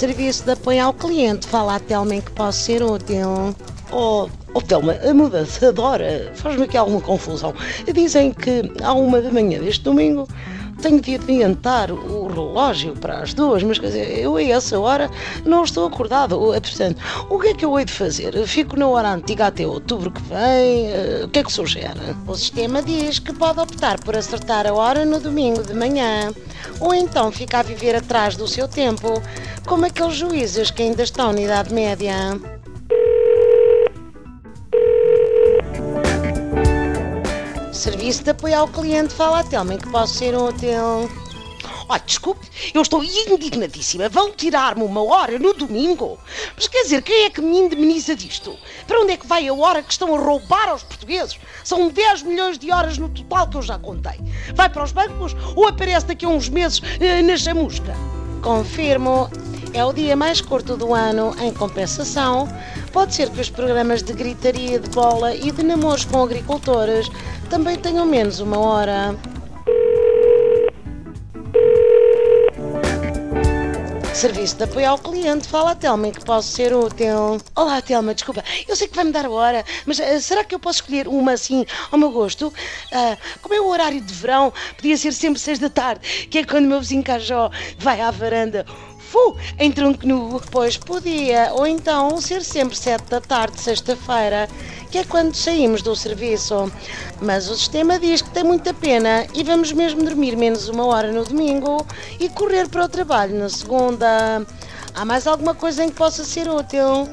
Serviço de apoio ao cliente. Fala a Telma em que posso ser útil. Oh, oh Telma, a mudança adora. Faz-me aqui alguma confusão. Dizem que há uma da manhã deste domingo tenho de adiantar o relógio para as duas, mas quer dizer, eu a essa hora não estou acordado. Portanto, o que é que eu hei de fazer? Fico na hora antiga até outubro que vem? O que é que sugere? O sistema diz que pode optar por acertar a hora no domingo de manhã, ou então ficar a viver atrás do seu tempo, como aqueles juízes que ainda estão na Idade Média. Serviço de apoio ao cliente, fala a Telma, em que posso ser útil. Olha, desculpe, eu estou indignadíssima. Vão tirar-me uma hora no domingo? Mas quer dizer, quem é que me indemniza disto? Para onde é que vai a hora que estão a roubar aos portugueses? São 10 milhões de horas no total que eu já contei. Vai para os bancos ou aparece daqui a uns meses eh, na chamusca? Confirmo. É o dia mais curto do ano. Em compensação, pode ser que os programas de gritaria de bola e de namoros com agricultores também tenham menos uma hora. Serviço de apoio ao cliente. Fala, Telma, em que posso ser útil. Olá, Telma, desculpa. Eu sei que vai-me dar a hora, mas uh, será que eu posso escolher uma assim ao meu gosto? Uh, como é o horário de verão, podia ser sempre seis da tarde, que é quando o meu vizinho Cajó vai à varanda fu, em tronco nu. Pois podia, ou então ser sempre sete da tarde, sexta-feira, que é quando saímos do serviço. Mas o sistema diz que tem muita pena e vamos mesmo dormir menos uma hora no domingo e correr para o trabalho na segunda. Há mais alguma coisa em que possa ser útil?